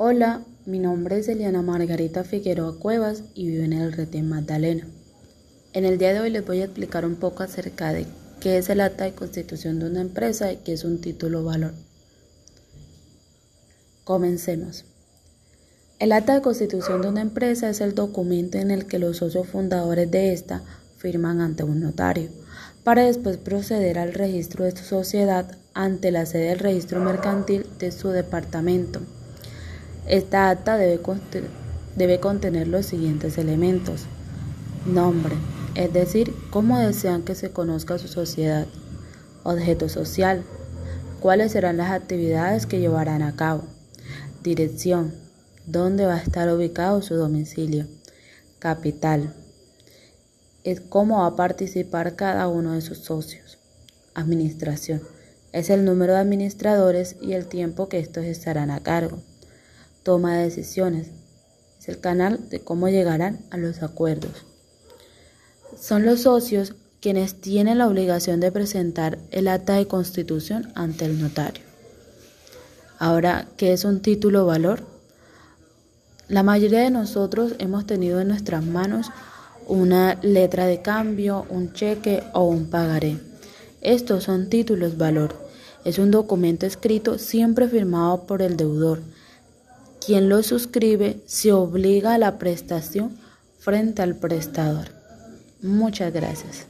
Hola, mi nombre es Eliana Margarita Figueroa Cuevas y vivo en el Retén Magdalena. En el día de hoy les voy a explicar un poco acerca de qué es el acta de constitución de una empresa y qué es un título valor. Comencemos. El acta de constitución de una empresa es el documento en el que los socios fundadores de esta firman ante un notario, para después proceder al registro de su sociedad ante la sede del registro mercantil de su departamento. Esta acta debe, debe contener los siguientes elementos. Nombre, es decir, cómo desean que se conozca su sociedad. Objeto social, cuáles serán las actividades que llevarán a cabo. Dirección, dónde va a estar ubicado su domicilio. Capital, es cómo va a participar cada uno de sus socios. Administración, es el número de administradores y el tiempo que estos estarán a cargo toma de decisiones. Es el canal de cómo llegarán a los acuerdos. Son los socios quienes tienen la obligación de presentar el acta de constitución ante el notario. Ahora, ¿qué es un título valor? La mayoría de nosotros hemos tenido en nuestras manos una letra de cambio, un cheque o un pagaré. Estos son títulos valor. Es un documento escrito siempre firmado por el deudor quien lo suscribe se obliga a la prestación frente al prestador. Muchas gracias.